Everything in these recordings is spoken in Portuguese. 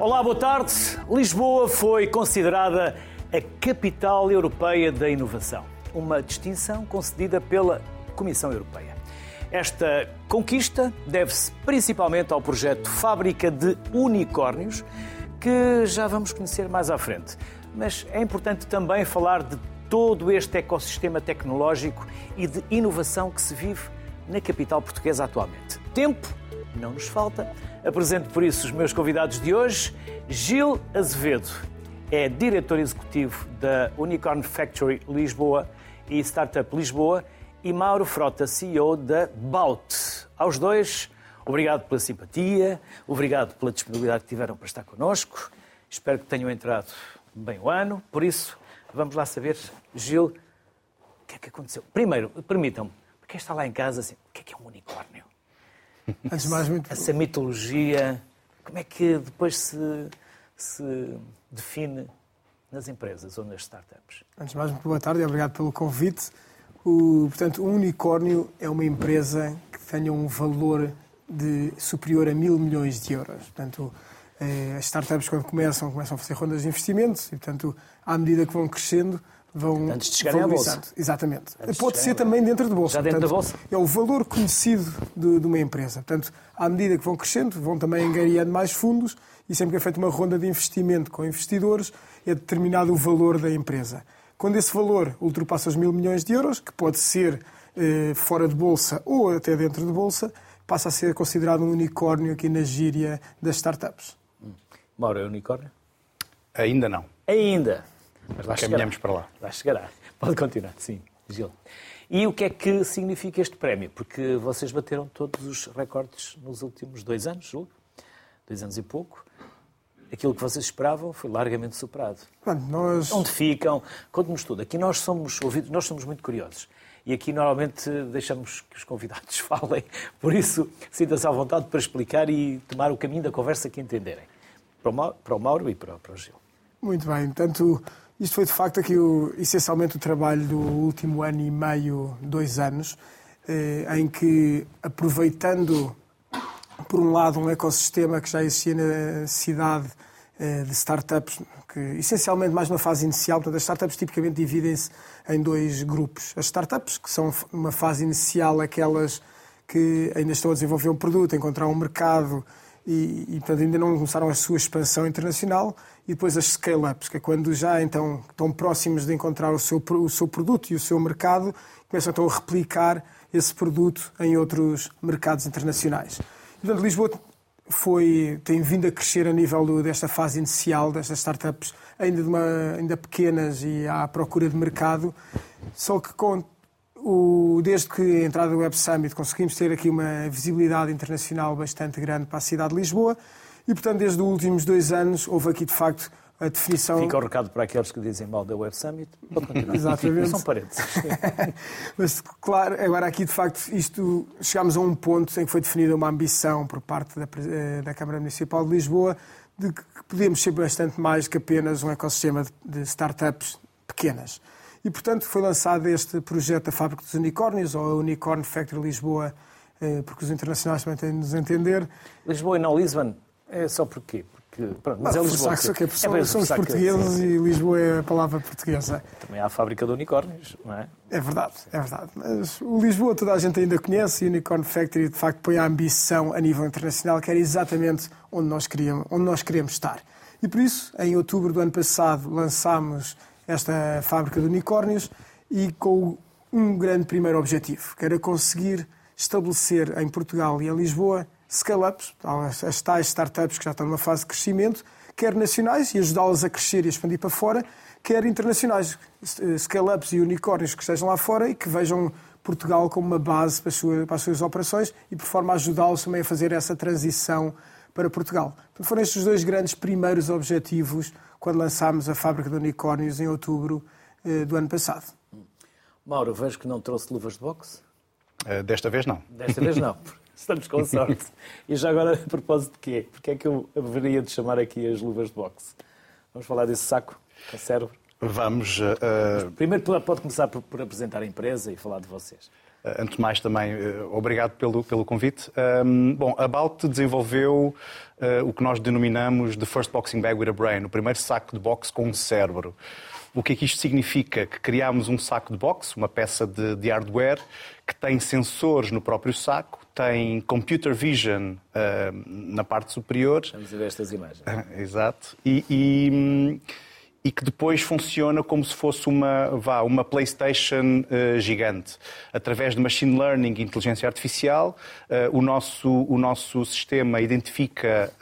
Olá, boa tarde. Lisboa foi considerada a capital europeia da inovação, uma distinção concedida pela Comissão Europeia. Esta conquista deve-se principalmente ao projeto Fábrica de Unicórnios, que já vamos conhecer mais à frente. Mas é importante também falar de todo este ecossistema tecnológico e de inovação que se vive na capital portuguesa atualmente. Tempo não nos falta. Apresento por isso os meus convidados de hoje. Gil Azevedo é diretor executivo da Unicorn Factory Lisboa e Startup Lisboa e Mauro Frota, CEO da Baut. Aos dois, obrigado pela simpatia, obrigado pela disponibilidade que tiveram para estar connosco. Espero que tenham entrado bem o ano. Por isso, vamos lá saber, Gil, o que é que aconteceu? Primeiro, permitam-me, quem está lá em casa, assim, o que é que é um unicórnio? Antes de mais, muito... Essa mitologia, como é que depois se, se define nas empresas ou nas startups? Antes de mais, muito boa tarde e obrigado pelo convite. O, portanto, um unicórnio é uma empresa que tenha um valor de superior a mil milhões de euros. Portanto, eh, as startups, quando começam, começam a fazer rondas de investimentos e, portanto, à medida que vão crescendo, vão Antes de chegarem à bolsa. Exatamente. Antes de Pode ser também dentro da bolsa. Já dentro Portanto, da bolsa? É o valor conhecido de, de uma empresa. Portanto, à medida que vão crescendo, vão também angariando mais fundos e sempre que é feita uma ronda de investimento com investidores, é determinado o valor da empresa. Quando esse valor ultrapassa os mil milhões de euros, que pode ser eh, fora de bolsa ou até dentro de bolsa, passa a ser considerado um unicórnio aqui na gíria das startups. Mauro, é unicórnio? Ainda não. Ainda. Mas lá Caminhamos chegará. para lá. Lá chegará. Pode continuar, sim, Gil. E o que é que significa este prémio? Porque vocês bateram todos os recordes nos últimos dois anos, julgo. Dois anos e pouco. Aquilo que vocês esperavam foi largamente superado. Nós... Onde ficam? Conte-nos tudo. Aqui nós somos ouvidos, nós somos muito curiosos. E aqui normalmente deixamos que os convidados falem. Por isso, sinta-se à vontade para explicar e tomar o caminho da conversa que entenderem. Para o Mauro, e para, para o Gil. Muito bem. Portanto, isto foi de facto aqui o, essencialmente o trabalho do último ano e meio, dois anos, eh, em que, aproveitando, por um lado, um ecossistema que já existia na cidade eh, de startups, que essencialmente mais na fase inicial, portanto, as startups tipicamente dividem-se em dois grupos. As startups, que são numa fase inicial aquelas que ainda estão a desenvolver um produto, a encontrar um mercado, e, e, portanto, ainda não começaram a sua expansão internacional. E depois as scale-ups, que é quando já então estão próximos de encontrar o seu, o seu produto e o seu mercado, começam então a replicar esse produto em outros mercados internacionais. E, portanto, Lisboa foi, tem vindo a crescer a nível do, desta fase inicial, destas startups ainda, de uma, ainda pequenas e à procura de mercado, só que com o, desde que a entrada do Web Summit conseguimos ter aqui uma visibilidade internacional bastante grande para a cidade de Lisboa e, portanto, desde os últimos dois anos houve aqui, de facto, a definição... Fica o recado para aqueles que dizem mal da Web Summit. Pode continuar. Exatamente. São. Mas, claro, agora aqui, de facto, isto, chegámos a um ponto em que foi definida uma ambição por parte da, eh, da Câmara Municipal de Lisboa de que podemos ser bastante mais que apenas um ecossistema de, de startups pequenas. E, portanto, foi lançado este projeto da Fábrica dos Unicórnios, ou a Unicorn Factory Lisboa, eh, porque os internacionais também têm de nos entender. Lisboa e não Lisbon é só porquê? Porque, pronto, mas é Ah, Lisboa. forçar que- que é para somos reforçar que- portugueses e Lisboa é a palavra portuguesa. Também há a fábrica de unicórnios, não é? É verdade, é verdade. Mas o Lisboa toda a gente ainda conhece e o Unicorn Factory de facto põe a ambição a nível internacional, que era exatamente onde nós queríamos, onde nós queremos estar. E por isso, em outubro do ano passado, lançámos esta fábrica de unicórnios e com um grande primeiro objetivo, que era conseguir estabelecer em Portugal e em Lisboa scale-ups, as tais startups que já estão numa fase de crescimento, quer nacionais e ajudá-las a crescer e expandir para fora, quer internacionais, eh, scale-ups e unicórnios que estejam lá fora e que vejam Portugal como uma base para as suas, para as suas operações e por forma a ajudá-los também a fazer essa transição para Portugal. Portanto, foram estes dois grandes primeiros objetivos quando lançámos a fábrica de unicórnios em outubro eh, do ano passado. Mauro, vejo que não trouxe luvas de boxe. Eh, Desta vez não. Desta vez não. Estamos com sorte. E já agora, a propósito de quê? Porque é que eu haveria de chamar aqui as luvas de boxe? Vamos falar desse saco com cérebro? Vamos. eh, Primeiro pode começar por, por apresentar a empresa e falar de vocês. Antes de mais, também, obrigado pelo, pelo convite. Um, bom, a Balt desenvolveu uh, o que nós denominamos de First Boxing Bag with a Brain, o primeiro saco de boxe com um cérebro. O que é que isto significa? Que criámos um saco de boxe, uma peça de, de hardware, que tem sensores no próprio saco, tem computer vision uh, na parte superior. Vamos ver estas imagens. Exato. E, e, e, que depois funciona como se fosse uma, vá, uma PlayStation uh, gigante. Através de machine learning e inteligência artificial, uh, o, nosso, o nosso sistema identifica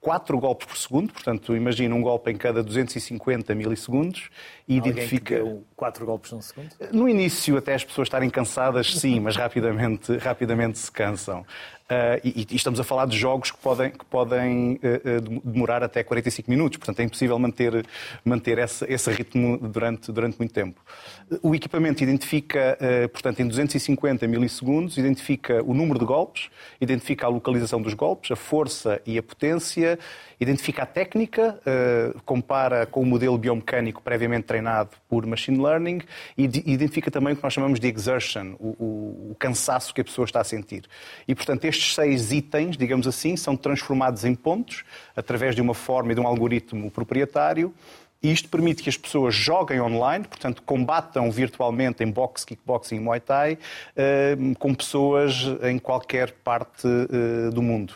4 golpes por segundo, portanto, imagina um golpe em cada 250 milissegundos e Alguém identifica. 4 golpes num segundo? No início, até as pessoas estarem cansadas, sim, mas rapidamente, rapidamente se cansam. Uh, e, e, estamos a falar de jogos que podem, que podem uh, demorar até 45 minutos, portanto é impossível manter, manter esse, esse ritmo durante, durante muito tempo. O equipamento identifica, uh, portanto, em 250 milissegundos, identifica o número de golpes, identifica a localização dos golpes, a força e a potência, identifica a técnica, compara com o modelo biomecânico previamente treinado por machine learning e identifica também o que nós chamamos de exertion, o, cansaço que a pessoa está a sentir. E, portanto, este estes seis itens, digamos assim, são transformados em pontos através de uma forma e de um algoritmo proprietário. E isto permite que as pessoas joguem online, portanto, combatam virtualmente em boxe, kickboxing e muay thai, eh, com pessoas em qualquer parte eh, do mundo.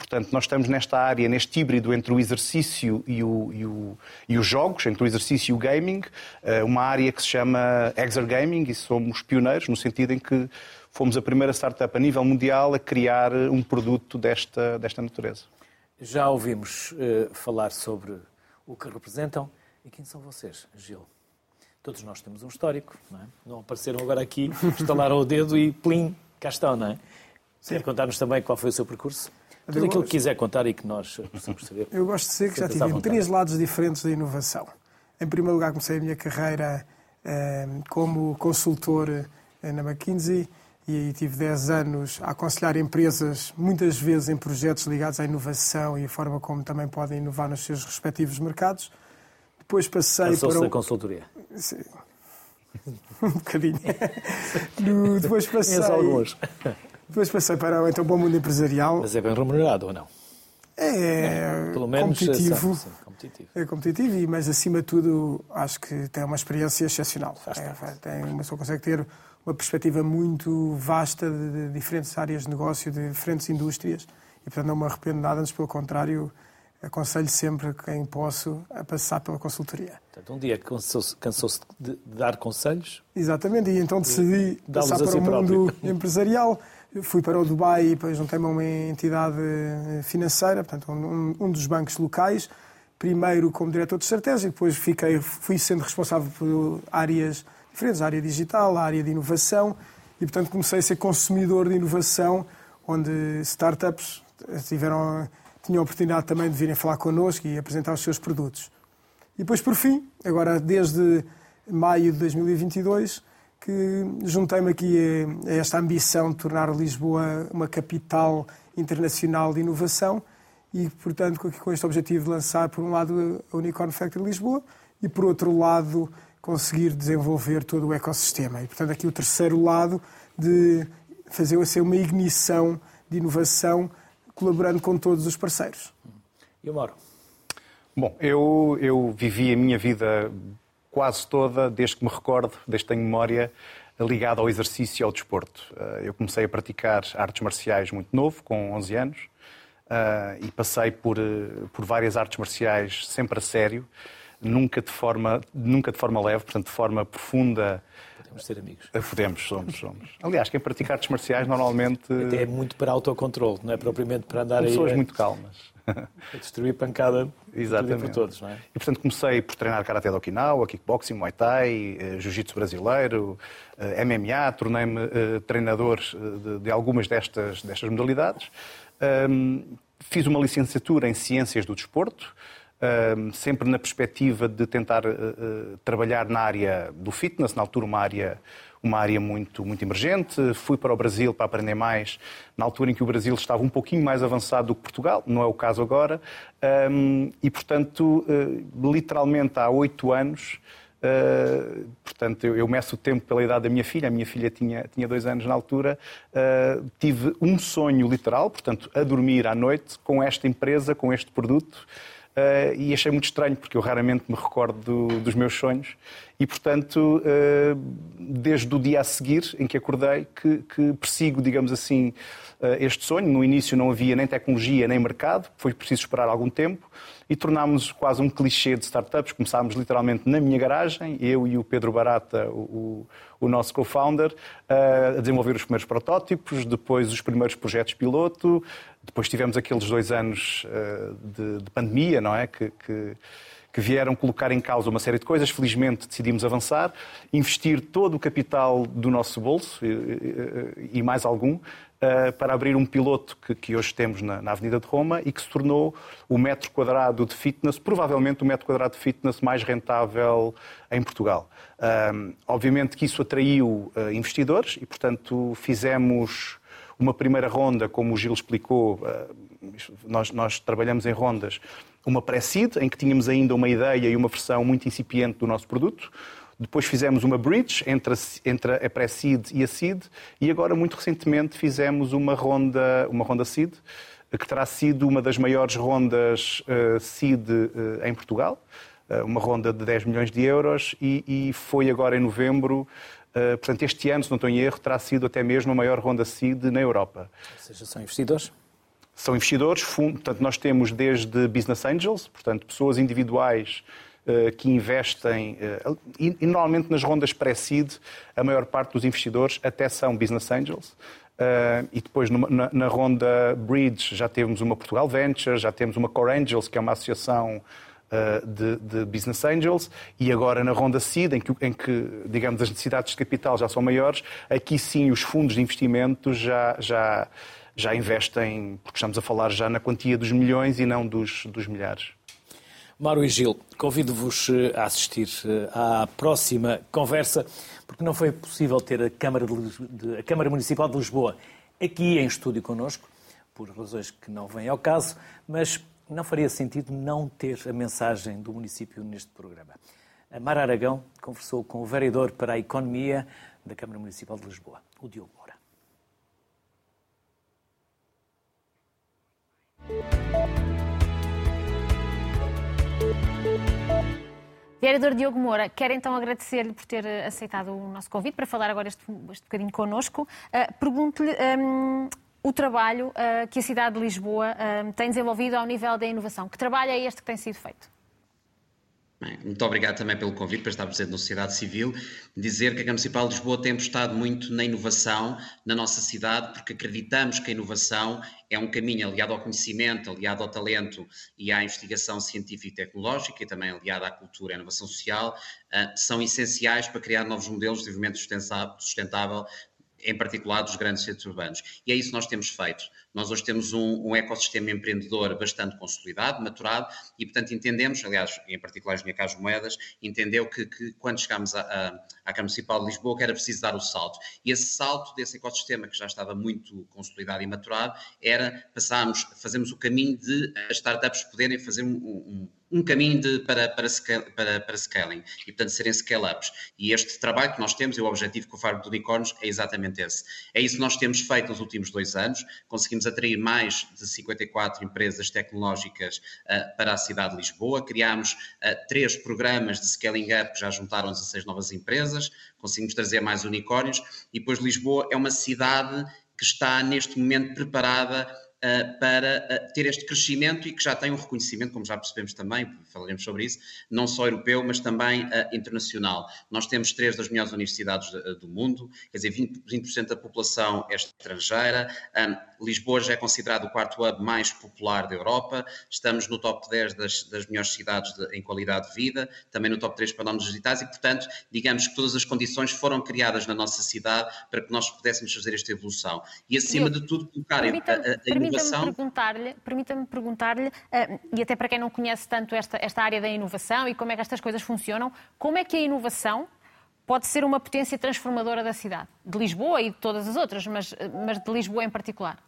Portanto, nós estamos nesta área, neste híbrido entre o exercício e, o, e, o, e, os jogos, entre o exercício e o gaming, eh, uma área que se chama exergaming e somos pioneiros no sentido em que fomos a primeira startup a nível mundial a criar um produto desta, desta natureza. Já ouvimos uh, falar sobre o que representam e quem são vocês, Gil? Todos nós temos um histórico, não é? Não apareceram agora aqui, estalaram o dedo e plim, cá estão, não é? Quer contar-nos também qual foi o seu percurso? Tudo aquilo que quiser contar e que nós possamos saber. Eu gosto de dizer que já tive três lados diferentes da inovação. Em primeiro lugar, comecei a minha carreira eh, como consultor eh, na McKinsey e aí tive 10 anos a aconselhar empresas, muitas vezes em projetos ligados à inovação e a forma como também podem inovar nos seus respectivos mercados. Depois passei para. O... da consultoria. Sim. um bocadinho. no... Depois passei. alguns. Depois passei para então, o bom mundo empresarial. Mas é bem remunerado ou não? É, Pelo menos competitivo. Sim, competitivo. É competitivo, mas acima de tudo acho que tem uma experiência excepcional. É, tem, uma pessoa consegue ter uma perspectiva muito vasta de, de, diferentes áreas de negócio, de diferentes indústrias, e portanto não me arrependo nada, antes pelo contrário, aconselho sempre quem posso a passar pela consultoria. Portanto, um dia cansou-se cansou de dar conselhos? Exatamente, e então decidi passar para o mundo próprio. empresarial. Fui para o Dubai e depois juntei-me a uma entidade financeira, portanto, um, um dos bancos locais, primeiro como diretor de estratégia, depois fiquei, fui sendo responsável por áreas diferentes, a área digital, a área de inovação, e portanto comecei a ser consumidor de inovação, onde startups tiveram, tinham a oportunidade também de virem falar connosco e apresentar os seus produtos. E depois, por fim, agora desde maio de 2022, que juntei-me aqui a esta ambição de tornar Lisboa uma capital internacional de inovação e, portanto, com este objetivo de lançar, por um lado, a Unicorn Factory Lisboa e, por outro lado, conseguir desenvolver todo o ecossistema. E, portanto, aqui o terceiro lado de fazer ser uma ignição de inovação colaborando com todos os parceiros. E o Mauro? Bom, eu, eu vivi a minha vida quase toda, desde que me recordo, desde que tenho memória, ligada ao exercício e ao desporto. Eh, eu comecei a praticar artes marciais muito novo, com 11 anos, eh, e passei por, eh, por várias artes marciais sempre a sério nunca de forma, nunca de forma leve, portanto, de forma profunda. Podemos ser amigos. Eh, podemos, somos, somos. Aliás, quem pratica artes marciais normalmente. Até é muito para autocontrole, não é propriamente para andar aí. Pessoas muito calmas. A destruir pancada Exatamente. por todos, não é? E, portanto, comecei por treinar Karate do Okinawa, kickboxing, Muay Thai, eh, Jiu-Jitsu brasileiro, eh, MMA, tornei-me treinador de, de, algumas destas, destas modalidades. fiz uma licenciatura em Ciências do Desporto, sempre na perspectiva de tentar uh, uh, trabalhar na área do fitness, na altura uma área, uma área muito, muito emergente. Fui para o Brasil para aprender mais, na altura em que o Brasil estava um pouquinho mais avançado do que Portugal, não é o caso agora. E, portanto, uh, literalmente há oito anos, Uh, portanto, eu, eu, meço o tempo pela idade da minha filha. A minha filha tinha, tinha dois anos na altura. Uh, tive um sonho literal, portanto, a dormir à noite com esta empresa, com este produto. Uh, e achei muito estranho, porque eu raramente me recordo do, dos meus sonhos. E, portanto, uh, desde o dia a seguir em que acordei, que, que persigo, digamos assim, uh, este sonho. No início não havia nem tecnologia nem mercado, foi preciso esperar algum tempo e tornámos quase um clichê de startups. Começámos literalmente na minha garagem, eu e o Pedro Barata, o, o nosso co-founder, a desenvolver os primeiros protótipos, depois os primeiros projetos piloto, depois tivemos aqueles dois anos de, de pandemia, não é? Que, que, que vieram colocar em causa uma série de coisas. Felizmente decidimos avançar, investir todo o capital do nosso bolso e mais algum para abrir um piloto que, que hoje temos na, na, Avenida de Roma e que se tornou o metro quadrado de fitness, provavelmente o metro quadrado de fitness mais rentável em Portugal. Uh, obviamente que isso atraiu investidores e, portanto, fizemos uma primeira ronda, como o Gil explicou, nós, nós trabalhamos em rondas, uma pré-seed, em que tínhamos ainda uma ideia e uma versão muito incipiente do nosso produto. Depois fizemos uma bridge entre a, entre a pré-seed e a seed e agora, muito recentemente, fizemos uma ronda, uma ronda seed, que terá sido uma das maiores rondas uh, seed uh, em Portugal, uma ronda de 10 milhões de euros e, e foi agora em novembro. Uh, portanto, este ano, se não estou em erro, terá sido até mesmo a maior ronda seed na Europa. Ou seja, são investidores? São investidores, portanto, nós temos desde business angels, portanto, pessoas individuais eh, que investem, eh, e, normalmente nas rondas pré-seed, a maior parte dos investidores até são business angels. Uh, e depois na, na, ronda Bridge já temos uma Portugal Venture, já temos uma Core Angels, que é uma associação de, de, Business Angels, e agora na ronda Seed, em que, em que, digamos, as necessidades de capital já são maiores, aqui sim os fundos de investimento já, já, já investem, porque estamos a falar já na quantia dos milhões e não dos, dos milhares. Mauro e Gil, convido-vos eh, a assistir eh, à próxima conversa, porque não foi possível ter a Câmara, de, a Câmara Municipal de Lisboa aqui em estúdio connosco, por razões que não vêm ao caso, mas não faria sentido não ter a mensagem do município neste programa. A Mara Aragão conversou com o vereador para a Economia da Câmara Municipal de Lisboa, o Diogo Moura. Vereador Diogo Moura, quero então agradecer-lhe por ter eh, aceitado o nosso convite para falar agora este, este bocadinho connosco. Uh, Pergunto-lhe um, o trabalho uh, que a cidade de Lisboa uh, tem desenvolvido ao nível da inovação. Que trabalho é este que tem sido feito? Bem, muito obrigado também pelo convite para estar presente na sociedade civil. Dizer que a Câmara Municipal de Lisboa tem apostado muito na inovação na nossa cidade, porque acreditamos que a inovação é um caminho aliado ao conhecimento, aliado ao talento e à investigação científica e tecnológica, e também aliado à cultura e à inovação social, uh, são essenciais para criar novos modelos de desenvolvimento sustentável em particular dos grandes centros urbanos. E é isso que nós temos feito. Nós hoje temos um, um, ecossistema empreendedor bastante consolidado, maturado, e portanto entendemos, aliás, em particular a Engenharia Carlos Moedas, entendeu que, que quando chegámos à, Câmara Municipal de Lisboa que era preciso dar o salto. E esse salto desse ecossistema que já estava muito consolidado e maturado era passarmos, fazemos o caminho de as startups poderem fazer um, um um caminho de, para, para, para, para scaling e, portanto, serem scale-ups. E este trabalho que nós temos, e o objetivo com o Faro de Unicórnios, é exatamente esse. É isso que nós temos feito nos últimos dois anos. Conseguimos atrair mais de 54 empresas tecnológicas uh, para a cidade de Lisboa. Criámos uh, três programas de scaling up, já juntaram 16 novas empresas. Conseguimos trazer mais unicórnios. E depois Lisboa é uma cidade que está neste momento preparada para uh, ter este crescimento e que já tem um reconhecimento, como já percebemos também, falaremos sobre isso, não só europeu, mas também uh, internacional. Nós temos três das melhores universidades de, do mundo, quer dizer, 20%, 20 da população é estrangeira, Lisboa já é considerado o quarto hub mais popular da Europa, estamos no top 10 das, das melhores cidades de, em qualidade de vida, também no top 3 para nomes digitais e, portanto, digamos que todas as condições foram criadas na nossa cidade para que nós pudéssemos fazer esta evolução. E, acima de tudo, colocar a, a, a Permita-me perguntar-lhe, permita perguntar-lhe uh, e até para quem não conhece tanto esta, esta área da inovação e como é que estas coisas funcionam, como é que a inovação pode ser uma potência transformadora da cidade? De Lisboa e de todas as outras, mas, mas de Lisboa em particular.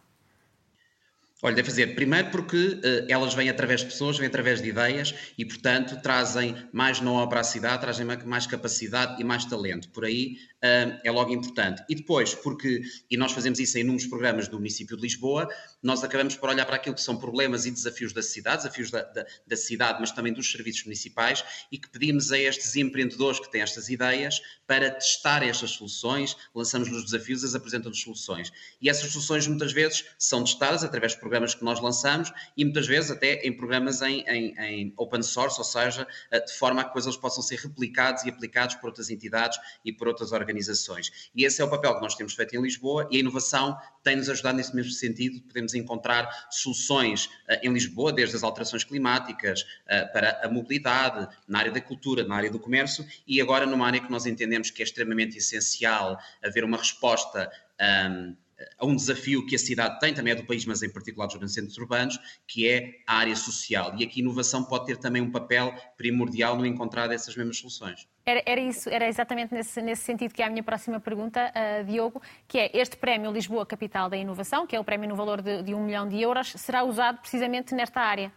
Olha, deve fazer. Primeiro porque uh, elas vêm através de pessoas, vêm através de ideias e, portanto, trazem mais know para a cidade, trazem mais capacidade e mais talento. Por aí uh, é logo importante. E depois, porque, e nós fazemos isso em inúmeros programas do município de Lisboa, nós acabamos por olhar para aquilo que são problemas e desafios da cidade, desafios da, da, da cidade, mas também dos serviços municipais, e que pedimos a estes empreendedores que têm estas ideias para testar estas soluções, lançamos-nos desafios, eles apresentam-nos soluções. E essas soluções muitas vezes são testadas através de programas que nós lançamos e muitas vezes até em programas em, em, em open source, ou seja, eh, de forma a que depois eles possam ser replicados e aplicados por outras entidades e por outras organizações. E esse é o papel que nós temos feito em Lisboa e a inovação tem-nos ajudado nesse mesmo sentido. Podemos encontrar soluções uh, em Lisboa, desde as alterações climáticas uh, para a mobilidade, na área da cultura, na área do comércio e agora numa área que nós entendemos que é extremamente essencial haver uma resposta. Um, a um desafio que a cidade tem, também é do país, mas em particular dos grandes centros urbanos, que é a área social. E aqui a inovação pode ter também um papel primordial no encontrar essas mesmas soluções. Era, era, isso, era exatamente nesse, nesse, sentido que é a minha próxima pergunta, uh, Diogo, que é este prémio Lisboa Capital da Inovação, que é o prémio no valor de, de um milhão de euros, será usado precisamente nesta área?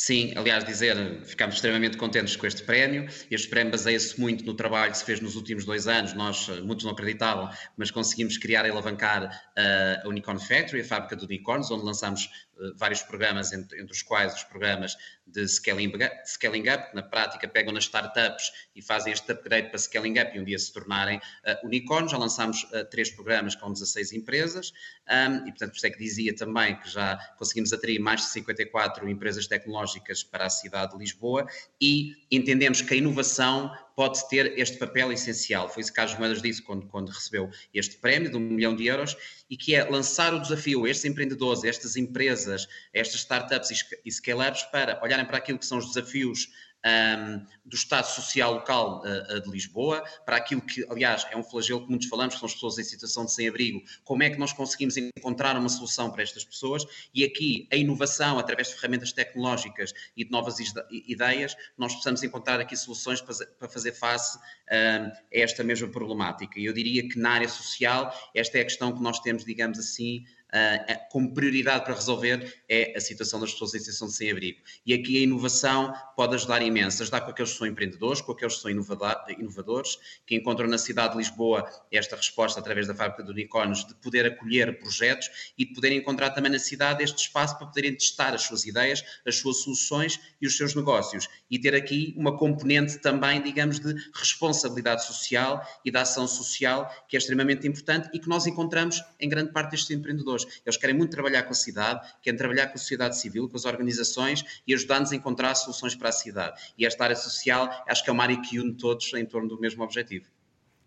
Sim, aliás, dizer, ficámos extremamente contentes com este prémio. Este prémio baseia-se muito no trabalho que se fez nos últimos dois anos. Nós, eh, muitos não acreditavam, mas conseguimos criar e alavancar uh, a Unicorn Factory, a fábrica de unicórnios, onde lançamos vários programas, entre, entre, os quais os programas de scaling, scaling up, que na prática pegam nas startups e fazem este upgrade para scaling up e um dia se tornarem uh, unicórnios. Já lançámos três programas com 16 empresas um, e, portanto, por isso é que dizia também que já conseguimos atrair mais de 54 empresas tecnológicas para a cidade de Lisboa e entendemos que a inovação pode ter este papel essencial. Foi isso que Carlos Moedas disse quando, quando recebeu este prémio de um milhão de euros e que é lançar o desafio a estes empreendedores, a estas empresas, a estas startups e scale-ups para olharem para aquilo que são os desafios um, do Estado Social Local uh, de Lisboa, para aquilo que, aliás, é um flagelo que muitos falamos, que são as pessoas em situação de sem-abrigo, como é que nós conseguimos encontrar uma solução para estas pessoas e aqui a inovação, através de ferramentas tecnológicas e de novas ideias, nós possamos encontrar aqui soluções para fazer face um, a esta mesma problemática. E eu diria que na área social, esta é a questão que nós temos, digamos assim, uh, como prioridade para resolver é a situação das pessoas em situação de sem-abrigo. E aqui a inovação pode ajudar imenso, ajudar com aqueles que são empreendedores, com aqueles que são inovadores, que encontram na cidade de Lisboa esta resposta através da fábrica de unicórnios de poder acolher projetos e de poder encontrar também na cidade este espaço para poderem testar as suas ideias, as suas soluções e os seus negócios. E ter aqui uma componente também, digamos, de responsabilidade social e da ação social que é extremamente importante e que nós encontramos em grande parte destes empreendedores pessoas. Eles querem muito trabalhar com a cidade, querem trabalhar com a sociedade civil, com as organizações e ajudar-nos a encontrar soluções para a cidade. E esta área social acho que é uma área que une todos em torno do mesmo objetivo.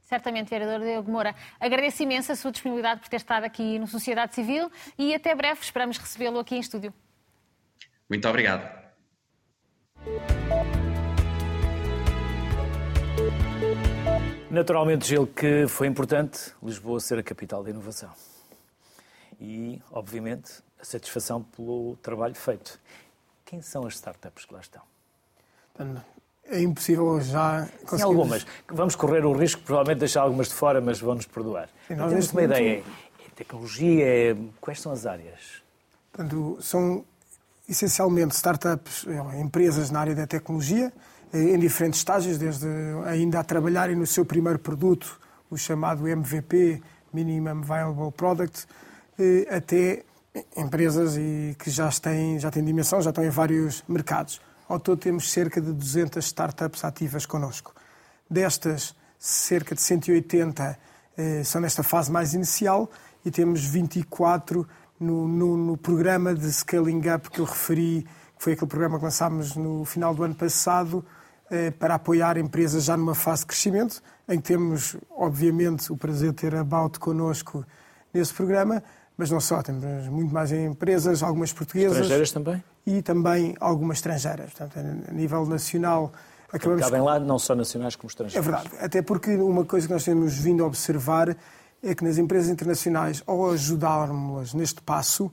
Certamente, vereador Diogo Moura. Agradeço imenso a sua disponibilidade por ter estado aqui no Sociedade Civil e até breve. Esperamos recebê-lo aqui em estúdio. Muito obrigado. Naturalmente, Gil, que foi importante Lisboa ser a capital da inovação e, obviamente, a satisfação pelo trabalho feito. Quem são as startups que lá estão? É impossível já conseguir... Sim, algumas. Vamos correr o risco, provavelmente, de deixar algumas de fora, mas vão-nos perdoar. Sim, nós temos uma ideia. É tecnologia? É... Quais são as áreas? Portanto, são essencialmente startups, é, empresas na área da tecnologia, em diferentes estágios, desde ainda a trabalharem no seu primeiro produto, o chamado MVP, Minimum Viable Product, até empresas e que já têm, já têm dimensão, já estão em vários mercados. Ao todo temos cerca de 200 startups ativas connosco. Destas, cerca de 180 eh, são nesta fase mais inicial e temos 24 no, no, no, programa de Scaling Up que eu referi, que foi aquele programa que lançámos no final do ano passado, eh, para apoiar empresas já numa fase de crescimento, em que temos, obviamente, o prazer de ter a About connosco nesse programa, mas não só, temos muito mais empresas, algumas portuguesas. Estrangeiras também? E também algumas estrangeiras. Portanto, a nível nacional. Acabamos... Cabem lá não só nacionais como estrangeiras. É verdade. Até porque uma coisa que nós temos vindo a observar é que nas empresas internacionais, ao ajudarmos-las neste passo,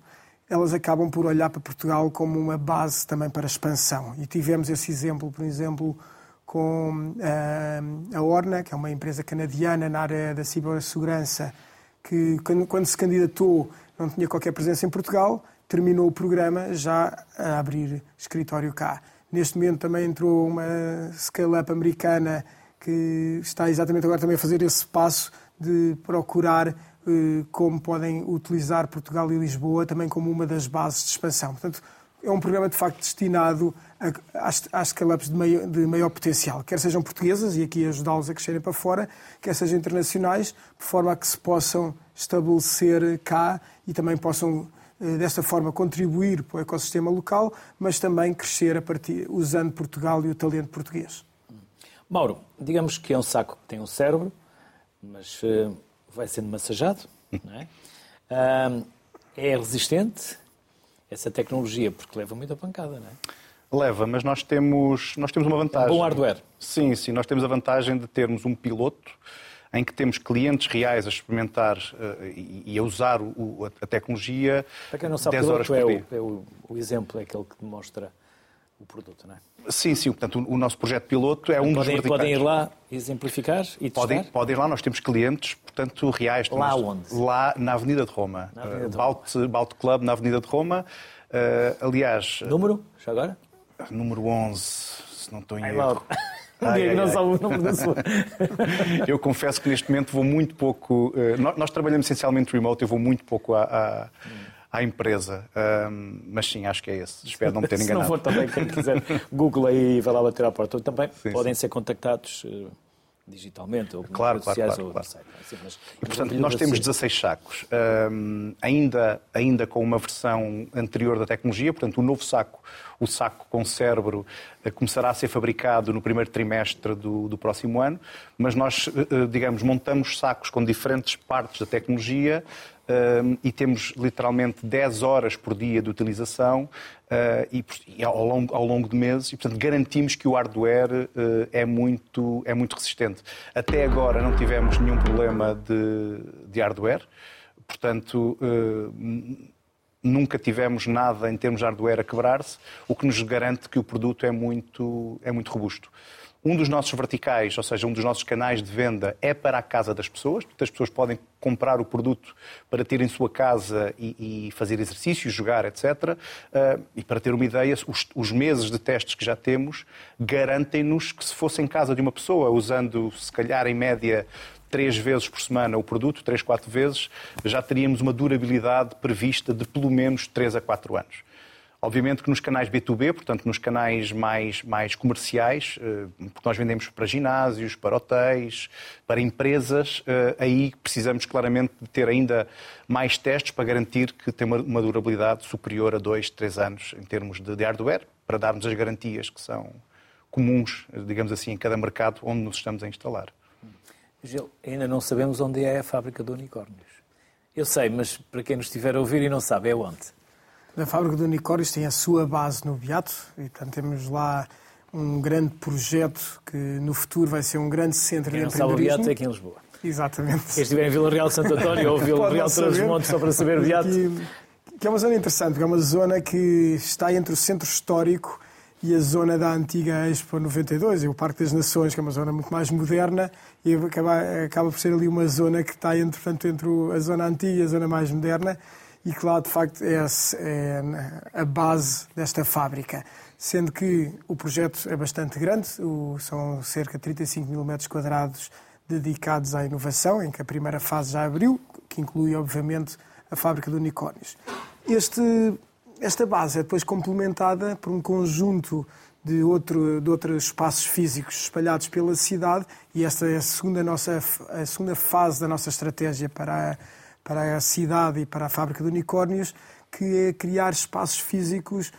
elas acabam por olhar para Portugal como uma base também para a expansão. E tivemos esse exemplo, por exemplo, com eh, a Orna, que é uma empresa canadiana na área da cibersegurança, que quando, quando se candidatou não tinha qualquer presença em Portugal, terminou o programa já a abrir escritório cá. Neste momento também entrou uma scale-up americana que está exatamente agora também a fazer esse passo de procurar eh, como podem utilizar Portugal e Lisboa também como uma das bases de expansão. Portanto, é um programa de facto destinado a, às, às scale-ups de maior, de maior potencial, quer sejam portuguesas e aqui ajudá-los a crescerem para fora, quer sejam internacionais, de forma a que se possam estabelecer cá e também possam eh, desta forma contribuir para o ecossistema local, mas também crescer a partir, usando Portugal e o talento português. Mauro, digamos que é um saco que tem um cérebro, mas uh, vai sendo massajado, não é? Uh, é resistente essa tecnologia, porque leva muita pancada, não é? Leva, mas nós temos, nós temos uma vantagem. É um bom hardware. Sim, sim. Nós temos a vantagem de termos um piloto em que temos clientes reais a experimentar uh, e, e, a usar o, a tecnologia Para quem não sabe, 10 horas por é, dia. o, é o, o exemplo, é aquele que demonstra o produto, não é? Sim, sim. Portanto, o, o nosso projeto piloto é um dos Podem, verticais. podem ir lá exemplificar e testar? Podem, podem ir lá, nós temos clientes, portanto, reais. Lá onde? Lá na Avenida de Roma. Na Avenida de Uh, Baut, Baut Club, na Avenida de Roma. Uh, aliás, Número, já agora? número 11, se não estou em erro. Um Ai, não sabe o da sua. Eu confesso que neste momento vou muito pouco. eh, nós, nós trabalhamos essencialmente remote, eu vou muito pouco à, à, à empresa. Ahm, mas sim, acho que é esse. Espero não me ter Se não enganado. for também, quem quiser, Google aí e vai lá bater à porta. Também Sim, podem sim. ser contactados eh, digitalmente ou Claro, claro, sociais claro, ou claro. site. Assim, mas- E, portanto, nós temos assim. 16 sacos, Ahm, ainda, ainda com uma versão anterior da tecnologia, portanto, o novo saco, o saco com cérebro, eh, começará a ser fabricado no primeiro trimestre do, do próximo ano, mas nós, eh, digamos, montamos sacos com diferentes partes da tecnologia e temos literalmente 10 horas por dia de utilização ah, e, ao, longo, ao longo de meses, e portanto garantimos que o hardware eh, é, muito, é muito resistente. Até agora não tivemos nenhum problema de, de hardware, portanto. eh, Nunca tivemos nada em termos de hardware a quebrar-se, o que nos garante que o produto é muito, é muito robusto. Um dos nossos verticais, ou seja, um dos nossos canais de venda é para a casa das pessoas. Portanto, as pessoas podem comprar o produto para ter em sua casa e, e fazer exercícios, jogar, etc. Ah, e para ter uma ideia, os, os meses de testes que já temos garantem-nos que se fosse em casa de uma pessoa, usando se calhar em média três vezes por semana o produto, três, quatro vezes, já teríamos uma durabilidade prevista de pelo menos três a quatro anos. Obviamente que nos canais B2B, portanto nos canais mais, mais comerciais, eh, porque nós vendemos para ginásios, para hotéis, para empresas, eh, aí precisamos claramente de ter ainda mais testes para garantir que tem uma, durabilidade superior a dois, três anos em termos de, de hardware, para darmos as garantias que são comuns, eh, digamos assim, em cada mercado onde nos estamos a instalar. Gil, ainda não sabemos onde é a fábrica de unicórnios. Eu sei, mas para quem nos estiver a ouvir e não sabe, é onde? A fábrica de unicórnios tem a sua base no Beato e, portanto, temos lá um grande projeto que no futuro vai ser um grande centro Quem de não sabe o empreendedorismo. Beato é aqui em Lisboa. Exatamente. Quem estiver em Vila Real de Santo António ou Vila Real de Trás saber, Montes só para saber Beato. Que, que é uma zona interessante, porque é uma zona que está entre o centro histórico e a zona da antiga Expo 92, e o Parque das Nações, que é uma zona muito mais moderna, e acaba, acaba por ser ali uma zona que está entre, portanto, entre a zona antiga e a zona mais moderna, e que lá, de facto, é, é a base desta fábrica. Sendo que o projeto é bastante grande, são cerca de 35 mil metros quadrados dedicados à inovação, em que a primeira fase já abriu, que inclui, obviamente, a fábrica de unicórnios. Este, esta base é depois complementada por um conjunto de, outro, de outros espaços físicos espalhados pela cidade e esta é a segunda, nossa, a segunda fase da nossa estratégia para a, para a cidade e para a fábrica de unicórnios, que é criar espaços físicos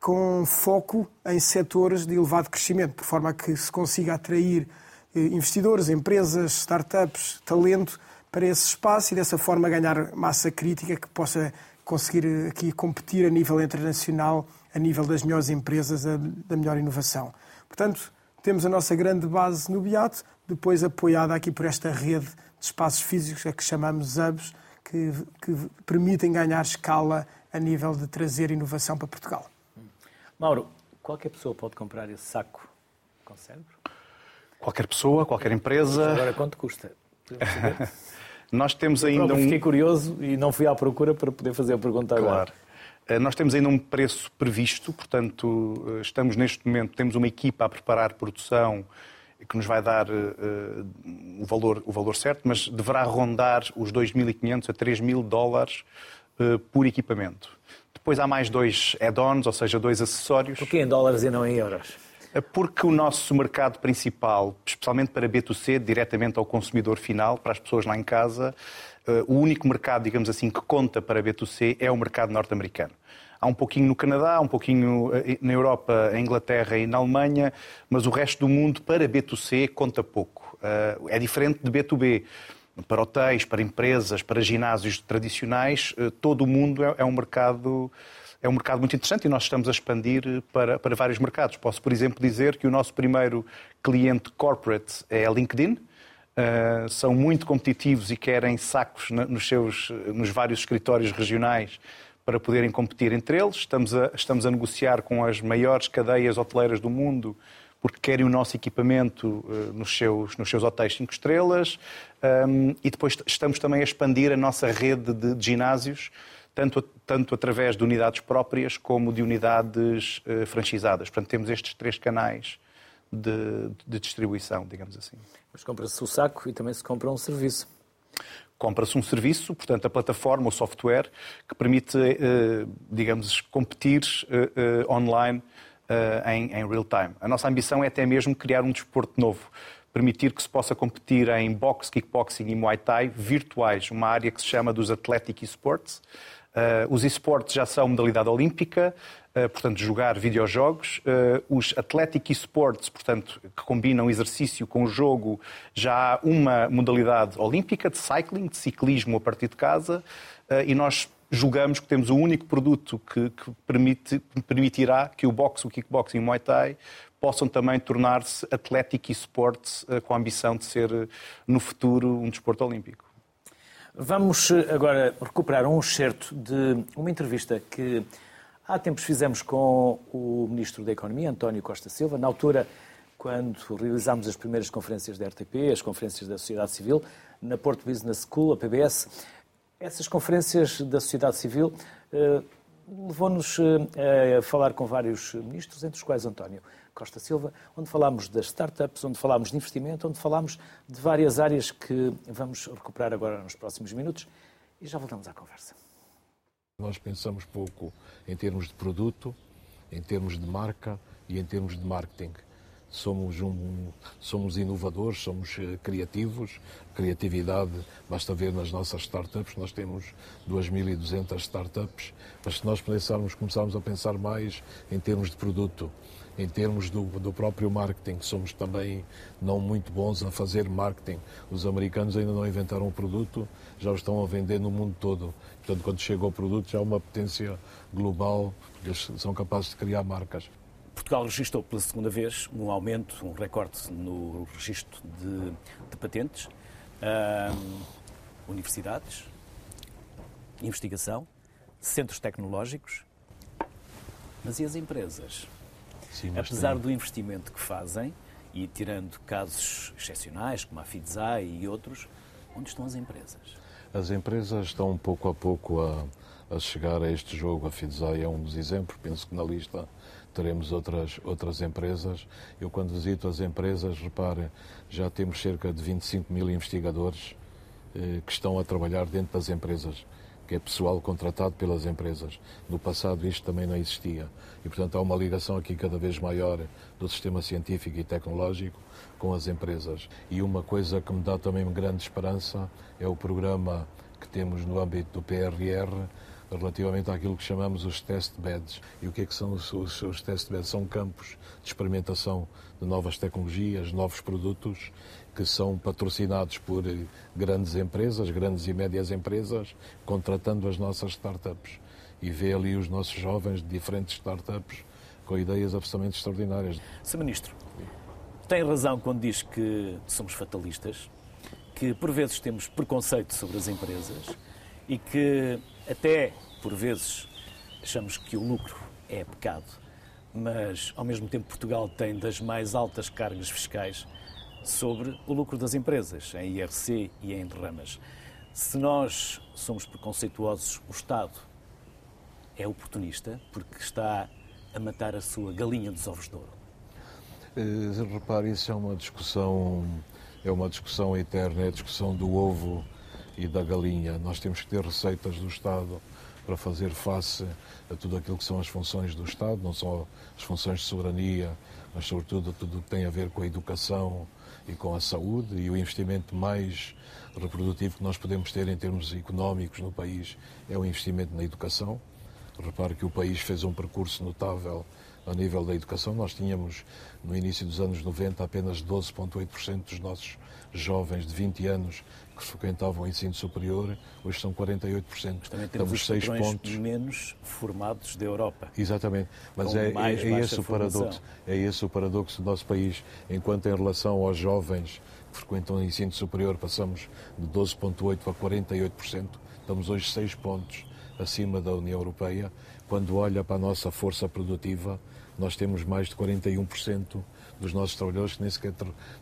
com foco em setores de elevado crescimento, de forma a que se consiga atrair eh, investidores, empresas, startups, talento para esse espaço e dessa forma ganhar massa crítica que possa conseguir eh, aqui competir a nível internacional, a nível das melhores empresas, da melhor inovação. Portanto, temos a nossa grande base no Beato, depois apoiada aqui por esta rede de espaços físicos, a que chamamos hubs, que, que permitem ganhar escala a nível de trazer inovação para Portugal. Mauro, qualquer pessoa pode comprar esse saco com cérebro? Qualquer pessoa, qualquer empresa. Agora, quanto custa? Nós temos ainda um... Fiquei curioso e não fui à procura para poder fazer a pergunta agora. Claro. Eh, nós temos ainda um preço previsto, portanto, eh, estamos neste momento, temos uma equipa a preparar produção que nos vai dar uh, o, valor, o valor certo, mas deverá rondar os 2.500 a 3.000 dólares uh, por equipamento. Depois há mais dois add-ons, ou seja, dois acessórios. Por que em dólares e não em euros? Porque o nosso mercado principal, especialmente para B2C, diretamente ao consumidor final, para as pessoas lá em casa, o único mercado, digamos assim, que conta para B2C é o mercado norte-americano. Há um pouquinho no Canadá, um pouquinho eh, na Europa, em Inglaterra e na Alemanha, mas o resto do mundo para B2C conta pouco. Eh, é diferente de B2B. Para hotéis, para empresas, para ginásios tradicionais, todo o mundo é, é um mercado é um mercado muito interessante e nós estamos a expandir para, para vários mercados. Posso, por exemplo, dizer que o nosso primeiro cliente corporate é a LinkedIn. Uh, são muito competitivos e querem sacos nos, seus, nos vários escritórios regionais para poderem competir entre eles. Estamos a, estamos a negociar com as maiores cadeias hoteleiras do mundo porque querem o nosso equipamento uh, nos, seus, nos seus hotéis 5 estrelas. Um, e depois estamos também a expandir a nossa rede de, de ginásios tanto, tanto através de unidades próprias como de unidades uh, franchizadas. Portanto, temos estes três canais de, de distribuição, digamos assim. Mas compra-se o saco e também se compra um serviço. Compra-se um serviço, portanto, a plataforma, o software, que permite, uh, digamos, competir uh, online em, em real time. A nossa ambição é até mesmo criar um desporto novo permitir que se possa competir em boxe, kickboxing e muay thai virtuais, uma área que se chama dos Athletic Esports, os esportes já são modalidade olímpica, uh, portanto, jogar videojogos. Uh, os Athletic Esports, portanto, que combinam exercício com jogo, já há uma modalidade olímpica de cycling, de ciclismo a partir de casa, e nós julgamos que temos o único produto que, que permite, permitirá que o boxe, o kickboxing e o muay thai possam também tornar-se Athletic Esports com a ambição de ser, no futuro, um desporto olímpico. Vamos eh, agora recuperar um excerto de uma entrevista que há tempos fizemos com o Ministro da Economia, António Costa Silva, na altura quando realizámos as primeiras conferências da RTP, as conferências da sociedade civil, na Porto Business School, a PBS. Essas conferências da sociedade civil eh, levou-nos eh, a falar com vários ministros, entre os quais António Costa Silva, onde falámos das startups, onde falámos de investimento, onde falámos de várias áreas que vamos recuperar agora nos próximos minutos e já voltamos à conversa. Nós pensamos pouco em termos de produto, em termos de marca e em termos de marketing. Somos, um, somos inovadores, somos eh, criativos. Criatividade, basta ver nas nossas startups, nós temos 2.200 startups, mas se nós pensarmos, começarmos a pensar mais em termos de produto, em termos do, do próprio marketing. Somos também não muito bons a fazer marketing. Os americanos ainda não inventaram o produto, já o estão a vender no mundo todo. Portanto, quando chega o produto, já há uma potência global, eles são capazes de criar marcas. Portugal registrou pela segunda vez um aumento, um recorde no registro de, de patentes, universidades, investigação, centros tecnológicos. Mas e as empresas? Sim, Apesar do investimento que fazem, e tirando casos excepcionais, como a Fidzai e outros, onde estão as empresas? As empresas estão pouco a pouco a, a chegar a este jogo. A Fidzai é um dos exemplos. Penso que na lista teremos outras, outras empresas. Eu, quando visito as empresas, repare, já temos cerca de 25 mil investigadores eh, que estão a trabalhar dentro das empresas que é pessoal contratado pelas empresas. No passado isto também não existia. E, portanto, há uma ligação aqui cada vez maior do sistema científico e tecnológico com as empresas. E uma coisa que me dá também grande esperança é o programa que temos no âmbito do PRR relativamente àquilo que chamamos os test beds. E o que é que são os, os, os test beds? São campos de experimentação de novas tecnologias, novos produtos que são patrocinados por grandes empresas, grandes e médias empresas, contratando as nossas startups. E vê ali os nossos jovens de diferentes startups com ideias absolutamente extraordinárias. Sr. Ministro, tem razão quando diz que somos fatalistas, que por vezes temos preconceito sobre as empresas e que até por vezes achamos que o lucro é pecado, mas ao mesmo tempo Portugal tem das mais altas cargas fiscais sobre o lucro das empresas, em IRC e em derramas. Se nós somos preconceituosos, o Estado é oportunista porque está a matar a sua galinha dos ovos de ouro. Uh, repare, isso é uma discussão, é uma discussão eterna, é a discussão do ovo e da galinha. Nós temos que ter receitas do Estado para fazer face a tudo aquilo que são as funções do Estado, não só as funções de soberania, mas sobretudo tudo o que tem a ver com a educação e com a saúde e o investimento mais reprodutivo que nós podemos ter em termos económicos no país é o investimento na educação. Repare que o país fez um percurso notável a nível da educação. Nós tínhamos, no início dos anos 90, apenas 12,8% dos nossos jovens de 20 anos que frequentavam o ensino superior, hoje são 48%. Também temos os 6 pontos menos formados da Europa. Exatamente, mas é, é, é esse o paradoxo, é esse o paradoxo do nosso país, enquanto em relação aos jovens que frequentam o ensino superior passamos de 12,8% para 48%, estamos hoje 6 pontos acima da União Europeia. Quando olha para a nossa força produtiva, nós temos mais de 41% dos nossos trabalhadores que nem sequer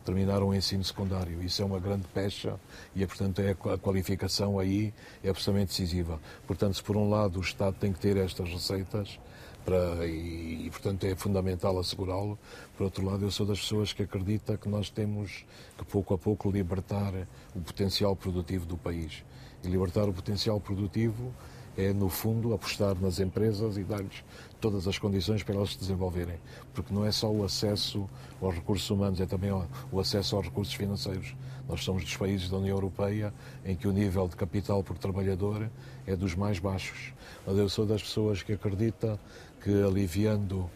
terminaram o ensino secundário. Isso é uma grande pecha e, portanto, é a qualificação aí é absolutamente decisiva. Portanto, se por um lado o Estado tem que ter estas receitas, para, e, e, portanto é fundamental assegurá-lo. Por outro lado, eu sou das pessoas que acredita que nós temos que pouco a pouco libertar o potencial produtivo do país. E libertar o potencial produtivo é, no fundo, apostar nas empresas e dar-lhes todas as condições para elas se desenvolverem. Porque não é só o acesso aos recursos humanos, é também o acesso aos recursos financeiros. Nós somos dos países da União Europeia em que o nível de capital por trabalhador é dos mais baixos. Mas eu sou das pessoas que acredita que aliviando